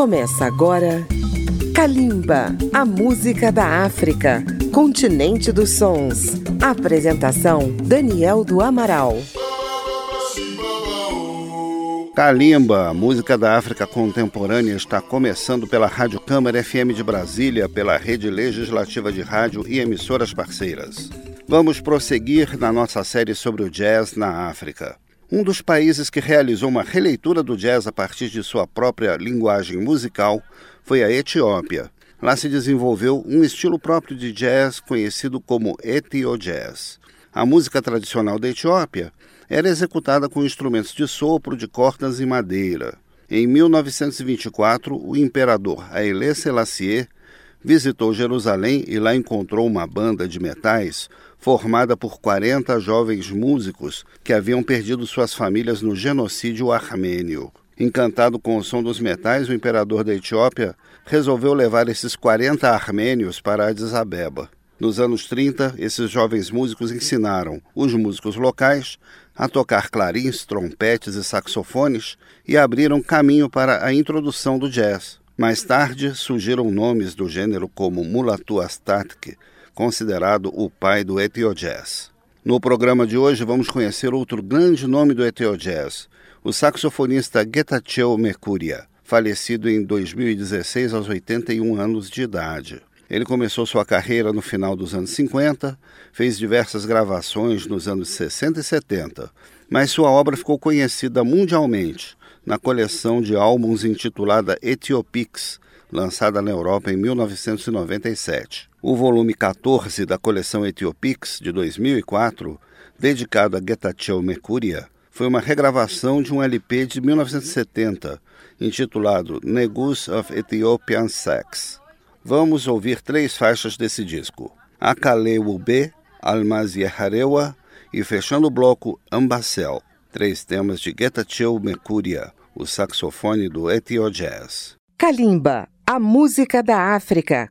Começa agora Kalimba, a música da África, continente dos sons. Apresentação Daniel do Amaral. Kalimba, música da África contemporânea, está começando pela Rádio Câmara FM de Brasília, pela Rede Legislativa de Rádio e emissoras parceiras. Vamos prosseguir na nossa série sobre o jazz na África. Um dos países que realizou uma releitura do jazz a partir de sua própria linguagem musical foi a Etiópia. Lá se desenvolveu um estilo próprio de jazz conhecido como Ethio Jazz. A música tradicional da Etiópia era executada com instrumentos de sopro de cordas e madeira. Em 1924, o imperador Haile Selassie visitou Jerusalém e lá encontrou uma banda de metais formada por 40 jovens músicos que haviam perdido suas famílias no genocídio armênio. Encantado com o som dos metais, o imperador da Etiópia resolveu levar esses 40 armênios para Addis Abeba. Nos anos 30, esses jovens músicos ensinaram os músicos locais a tocar clarins, trompetes e saxofones e abriram caminho para a introdução do jazz. Mais tarde, surgiram nomes do gênero como Mulatu Astatke, considerado o pai do Ethio-Jazz. No programa de hoje vamos conhecer outro grande nome do Ethio-Jazz, o saxofonista Getachew Mercuria, falecido em 2016 aos 81 anos de idade. Ele começou sua carreira no final dos anos 50, fez diversas gravações nos anos 60 e 70, mas sua obra ficou conhecida mundialmente na coleção de álbuns intitulada Etiopix, lançada na Europa em 1997. O volume 14 da coleção Etiopix, de 2004, dedicado a Getachew Mercuria, foi uma regravação de um LP de 1970, intitulado Negus of Ethiopian Sex. Vamos ouvir três faixas desse disco: Akaleu B, Almazieharewa e fechando o bloco Ambacel, três temas de Getachew Mercuria, o saxofone do Ethio Jazz. Kalimba, a música da África.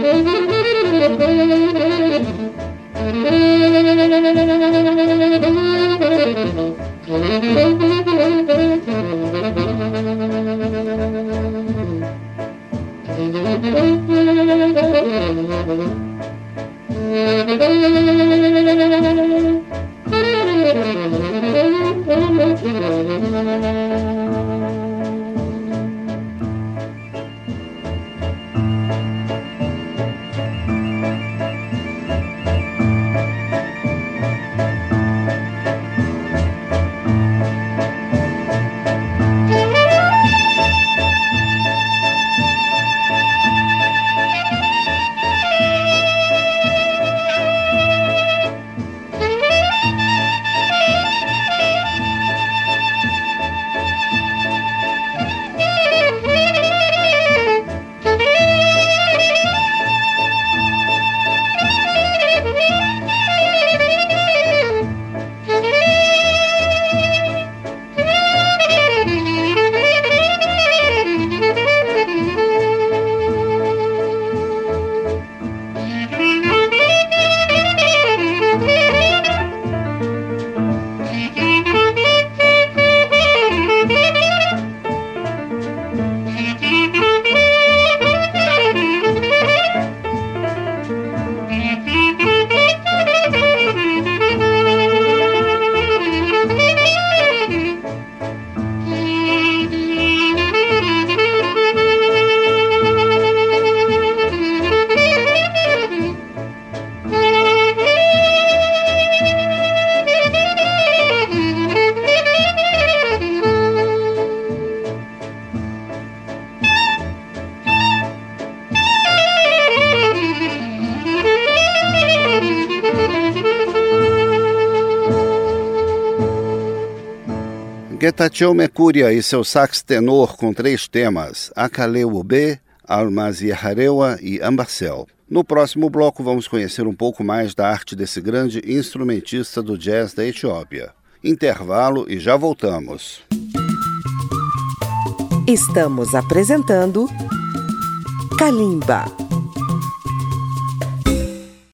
Mm-hmm. Getachew Mercúria e seu sax tenor com três temas, Akaleu B, Almaziaharewa e Ambarcel. No próximo bloco vamos conhecer um pouco mais da arte desse grande instrumentista do jazz da Etiópia. Intervalo e já voltamos. Estamos apresentando Kalimba.